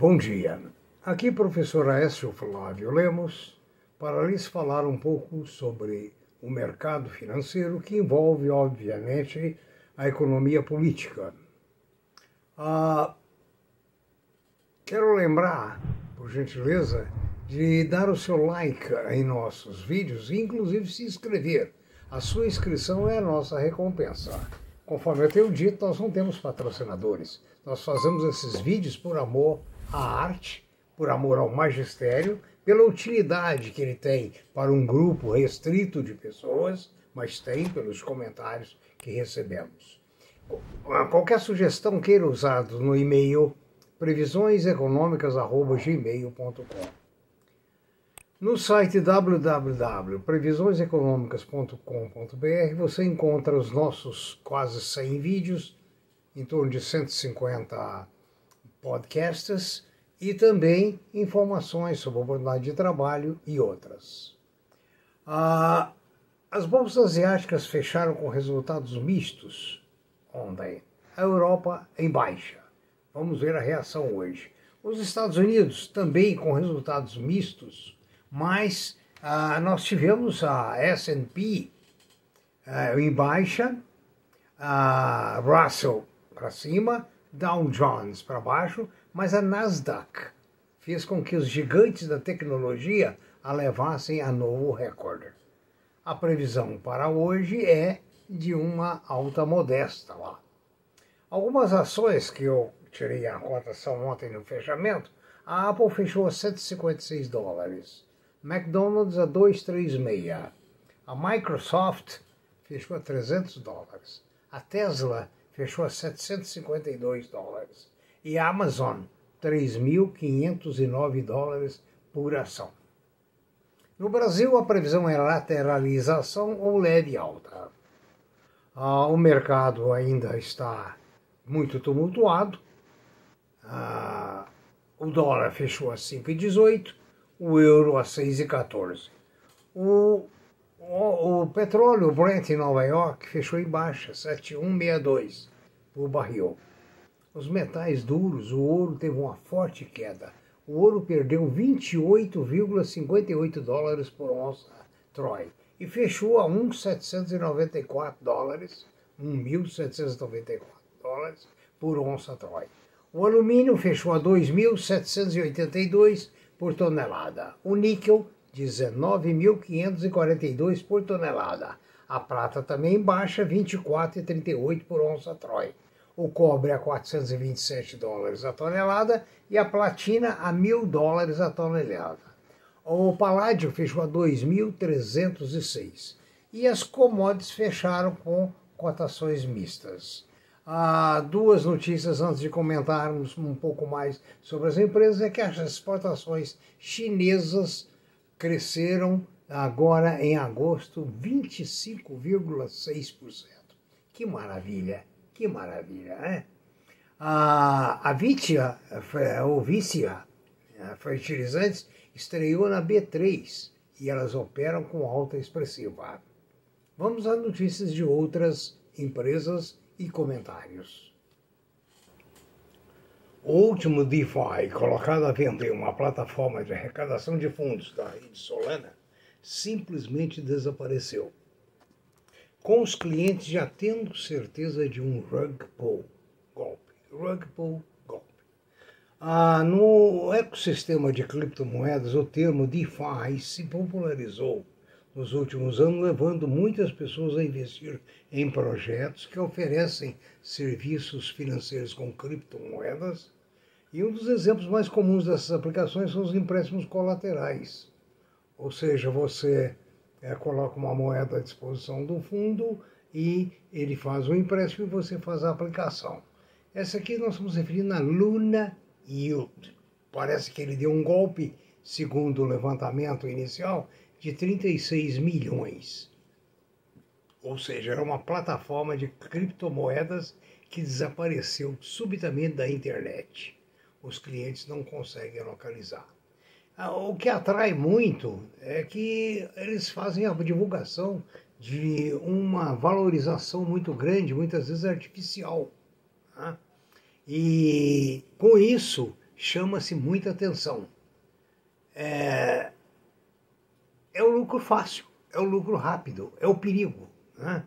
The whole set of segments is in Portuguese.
Bom dia. Aqui professor Aécio Flávio Lemos para lhes falar um pouco sobre o mercado financeiro que envolve, obviamente, a economia política. Ah, quero lembrar, por gentileza, de dar o seu like em nossos vídeos e, inclusive, se inscrever. A sua inscrição é a nossa recompensa. Conforme eu tenho dito, nós não temos patrocinadores. Nós fazemos esses vídeos por amor à arte, por amor ao magistério, pela utilidade que ele tem para um grupo restrito de pessoas, mas tem pelos comentários que recebemos. Qualquer sugestão queira usar no e-mail previsioneseconômicas.gmail.com no site www.previsioneseconomicas.com.br você encontra os nossos quase 100 vídeos, em torno de 150 podcasts e também informações sobre oportunidade de trabalho e outras. Ah, as bolsas asiáticas fecharam com resultados mistos ontem. A Europa em baixa. Vamos ver a reação hoje. Os Estados Unidos também com resultados mistos mas ah, nós tivemos a S&P ah, em baixa, a Russell para cima, Dow Jones para baixo, mas a Nasdaq fez com que os gigantes da tecnologia a levassem a novo recorde. A previsão para hoje é de uma alta modesta lá. Algumas ações que eu tirei a cotação ontem no fechamento, a Apple fechou a 156 dólares. McDonald's a 236. A Microsoft fechou a 300 dólares. A Tesla fechou a 752 dólares. E Amazon, 3.509 dólares por ação. No Brasil, a previsão é lateralização ou leve alta. Ah, o mercado ainda está muito tumultuado. Ah, o dólar fechou a 5,18 o euro a 6,14. O, o, o petróleo o Brent em Nova York fechou em baixa, 7,162 por barril. Os metais duros, o ouro teve uma forte queda. O ouro perdeu 28,58 dólares por onça Troy e fechou a 1,794 dólares, 1.794 dólares por onça Troy. O alumínio fechou a 2.782 por tonelada. O níquel, 19.542 por tonelada. A prata também baixa, 24,38 por onça Troy. O cobre a 427 dólares a tonelada e a platina a 1.000 dólares a tonelada. O paládio fechou a 2.306. E as commodities fecharam com cotações mistas. Ah, duas notícias antes de comentarmos um pouco mais sobre as empresas é que as exportações chinesas cresceram agora em agosto 25,6%. Que maravilha, que maravilha, né? A, a Vitia, ou Vicia Fertilizantes, estreou na B3 e elas operam com alta expressiva. Vamos às notícias de outras empresas e comentários. O último DeFi colocado à venda em uma plataforma de arrecadação de fundos da rede Solana simplesmente desapareceu, com os clientes já tendo certeza de um rug pull golpe. Rug pull golpe. Ah, no ecossistema de criptomoedas, o termo DeFi se popularizou nos últimos anos, levando muitas pessoas a investir em projetos que oferecem serviços financeiros com criptomoedas. E um dos exemplos mais comuns dessas aplicações são os empréstimos colaterais. Ou seja, você é, coloca uma moeda à disposição do fundo e ele faz o empréstimo e você faz a aplicação. Essa aqui nós estamos referindo a Luna Yield. Parece que ele deu um golpe, segundo o levantamento inicial, de 36 milhões. Ou seja, era uma plataforma de criptomoedas que desapareceu subitamente da internet. Os clientes não conseguem localizar. Ah, o que atrai muito é que eles fazem a divulgação de uma valorização muito grande, muitas vezes artificial. Tá? E com isso chama-se muita atenção. É, é o lucro fácil, é o lucro rápido, é o perigo. Né?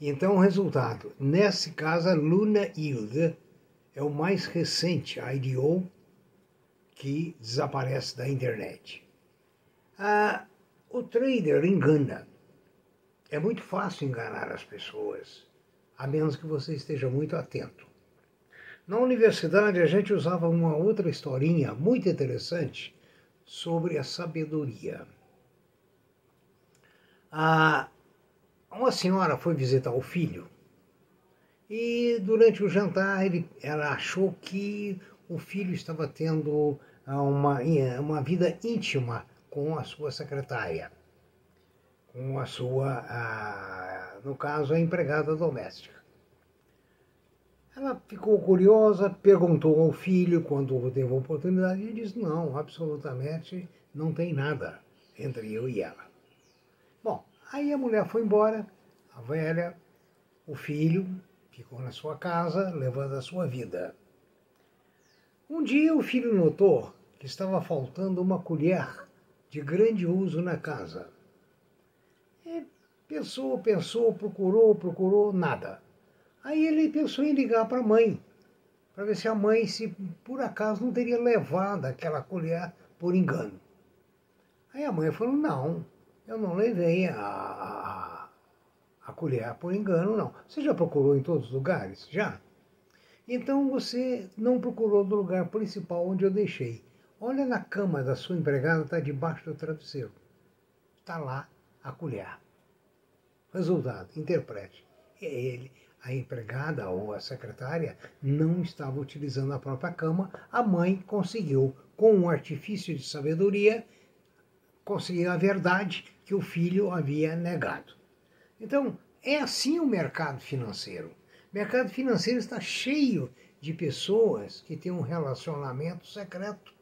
Então, o resultado, nesse caso, a Luna Yield é o mais recente IDO que desaparece da internet. Ah, o trader engana. É muito fácil enganar as pessoas, a menos que você esteja muito atento. Na universidade, a gente usava uma outra historinha muito interessante sobre a sabedoria. Ah, uma senhora foi visitar o filho e durante o jantar ele, ela achou que o filho estava tendo uma, uma vida íntima com a sua secretária, com a sua, a, no caso, a empregada doméstica. Ela ficou curiosa, perguntou ao filho quando teve a oportunidade e disse: Não, absolutamente não tem nada entre eu e ela. Bom, aí a mulher foi embora, a velha, o filho ficou na sua casa, levando a sua vida. Um dia o filho notou que estava faltando uma colher de grande uso na casa. E pensou, pensou, procurou, procurou, nada. Aí ele pensou em ligar para a mãe, para ver se a mãe, se por acaso, não teria levado aquela colher por engano. Aí a mãe falou: Não, eu não levei a, a, a colher por engano, não. Você já procurou em todos os lugares? Já? Então você não procurou no lugar principal onde eu deixei. Olha na cama da sua empregada, está debaixo do travesseiro. Está lá a colher. Resultado, interprete. É ele, a empregada ou a secretária não estava utilizando a própria cama, a mãe conseguiu, com um artifício de sabedoria, conseguir a verdade que o filho havia negado. Então, é assim o mercado financeiro. O mercado financeiro está cheio de pessoas que têm um relacionamento secreto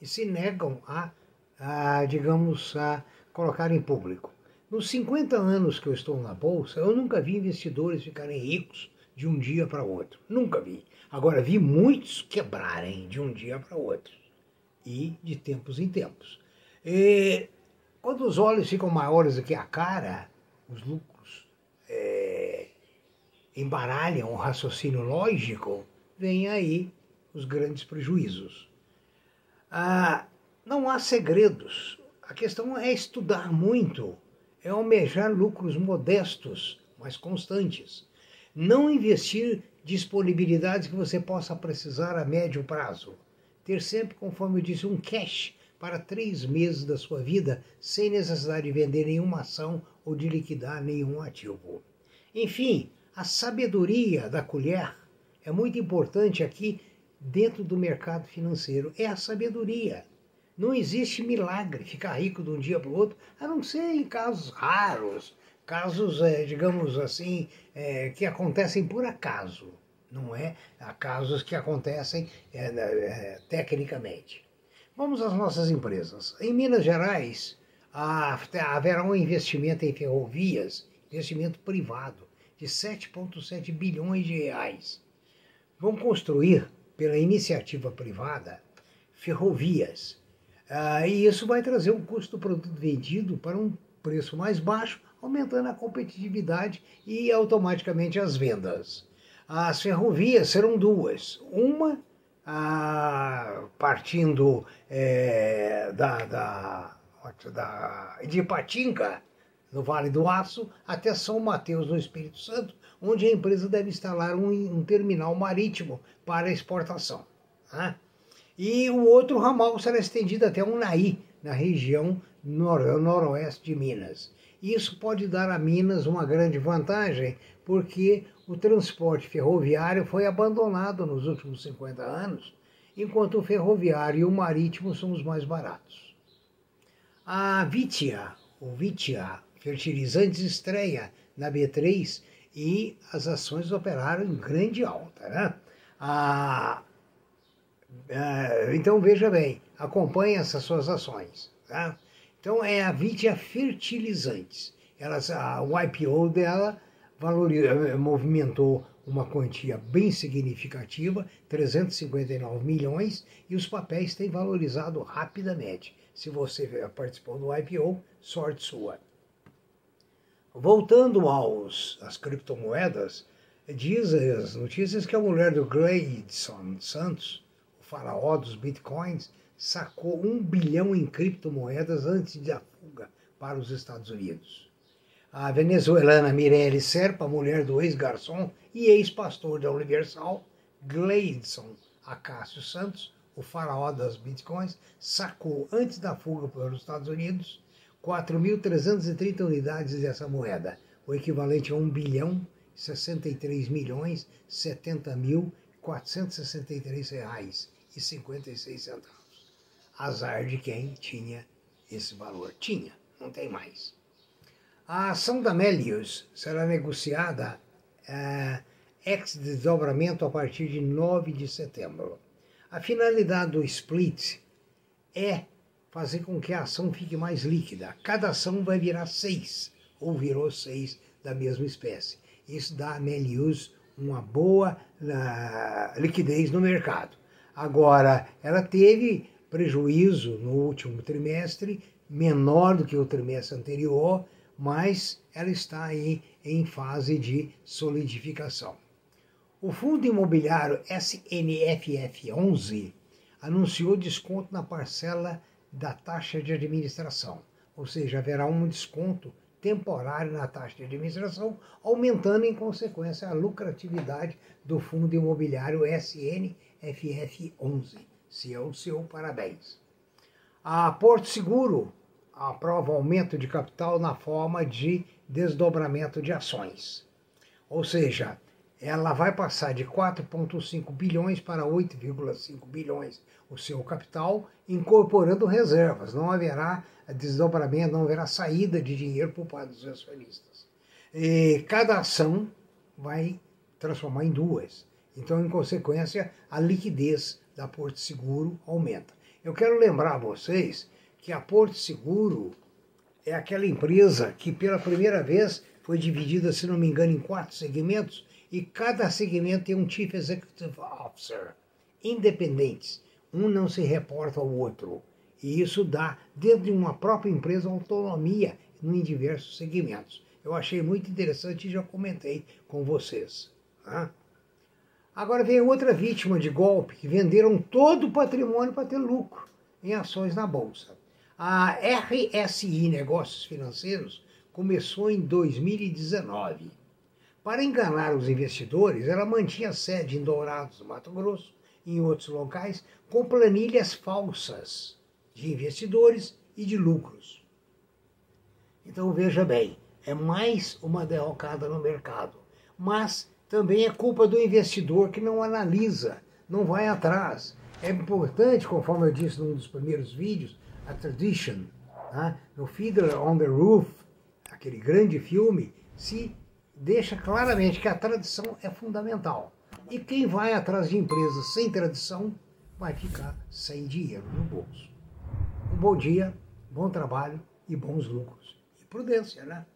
e se negam a, a digamos, a colocar em público. Nos 50 anos que eu estou na Bolsa, eu nunca vi investidores ficarem ricos de um dia para outro. Nunca vi. Agora, vi muitos quebrarem de um dia para outro. E de tempos em tempos. E, quando os olhos ficam maiores do que a cara, os lucros é, embaralham o raciocínio lógico, vem aí os grandes prejuízos. Ah, não há segredos. A questão é estudar muito, é almejar lucros modestos, mas constantes. Não investir disponibilidades que você possa precisar a médio prazo. Ter sempre, conforme eu disse, um cash para três meses da sua vida, sem necessidade de vender nenhuma ação ou de liquidar nenhum ativo. Enfim, a sabedoria da colher é muito importante aqui dentro do mercado financeiro é a sabedoria. Não existe milagre ficar rico de um dia para o outro, a não ser em casos raros, casos, é, digamos assim, é, que acontecem por acaso, não é? Há casos que acontecem é, tecnicamente. Vamos às nossas empresas. Em Minas Gerais, haverá um investimento em ferrovias, investimento privado, de 7,7 bilhões de reais. Vão construir pela iniciativa privada ferrovias. Ah, e isso vai trazer o custo do produto vendido para um preço mais baixo, aumentando a competitividade e automaticamente as vendas. As ferrovias serão duas. Uma ah, partindo é, da, da, da, de Patinga, no Vale do Aço, até São Mateus, no Espírito Santo, onde a empresa deve instalar um, um terminal marítimo para exportação. Né? E o outro ramal será estendido até Unai, na região nor noroeste de Minas. Isso pode dar a Minas uma grande vantagem, porque o transporte ferroviário foi abandonado nos últimos 50 anos, enquanto o ferroviário e o marítimo são os mais baratos. A Vitia, ou Vitia Fertilizantes, estreia na B3 e as ações operaram em grande alta. Né? Ah, então veja bem, acompanhe essas suas ações. Tá? Então é a Vitia Fertilizantes. Elas, a, o IPO dela eh, movimentou uma quantia bem significativa, 359 milhões, e os papéis têm valorizado rapidamente. Se você participou do IPO, sorte sua. Voltando aos, às criptomoedas, diz as notícias que a mulher do Gleidson Santos, o faraó dos bitcoins, sacou um bilhão em criptomoedas antes da fuga para os Estados Unidos. A venezuelana Mirelle Serpa, mulher do ex-garçom e ex-pastor da Universal, Gleidson Acácio Santos, o faraó das bitcoins, sacou antes da fuga para os Estados Unidos 4.330 unidades dessa moeda, o equivalente a 1 bilhão 63 milhões 70 mil 463 reais e 56 centavos. Azar de quem tinha esse valor. Tinha, não tem mais. A ação da Melius será negociada é, ex-desdobramento a partir de 9 de setembro. A finalidade do split é fazer com que a ação fique mais líquida. Cada ação vai virar seis, ou virou seis da mesma espécie. Isso dá a Melius uma boa uh, liquidez no mercado. Agora, ela teve prejuízo no último trimestre, menor do que o trimestre anterior, mas ela está aí em fase de solidificação. O fundo imobiliário SNFF11 anunciou desconto na parcela da taxa de administração, ou seja, haverá um desconto temporário na taxa de administração, aumentando em consequência a lucratividade do fundo imobiliário SNFF11. Se é o seu, parabéns. A Porto Seguro aprova aumento de capital na forma de desdobramento de ações. Ou seja, ela vai passar de 4,5 bilhões para 8,5 bilhões o seu capital, incorporando reservas. Não haverá desdobramento, não haverá saída de dinheiro por parte dos acionistas. E cada ação vai transformar em duas. Então, em consequência, a liquidez da Porto Seguro aumenta. Eu quero lembrar a vocês que a Porto Seguro é aquela empresa que pela primeira vez foi dividida, se não me engano, em quatro segmentos e cada segmento tem um Chief Executive Officer, independentes. Um não se reporta ao outro. E isso dá, dentro de uma própria empresa, autonomia em diversos segmentos. Eu achei muito interessante e já comentei com vocês. Tá? Agora vem outra vítima de golpe que venderam todo o patrimônio para ter lucro em ações na Bolsa. A RSI Negócios Financeiros começou em 2019 para enganar os investidores, ela mantinha sede em Dourados, Mato Grosso, e em outros locais, com planilhas falsas de investidores e de lucros. Então veja bem, é mais uma derrocada no mercado. Mas também é culpa do investidor que não analisa, não vai atrás. É importante, conforme eu disse num dos primeiros vídeos, a Tradition, né? no Fiddler on the Roof, aquele grande filme, se deixa claramente que a tradição é fundamental. E quem vai atrás de empresas sem tradição vai ficar sem dinheiro no bolso. Um bom dia, bom trabalho e bons lucros. E prudência, né?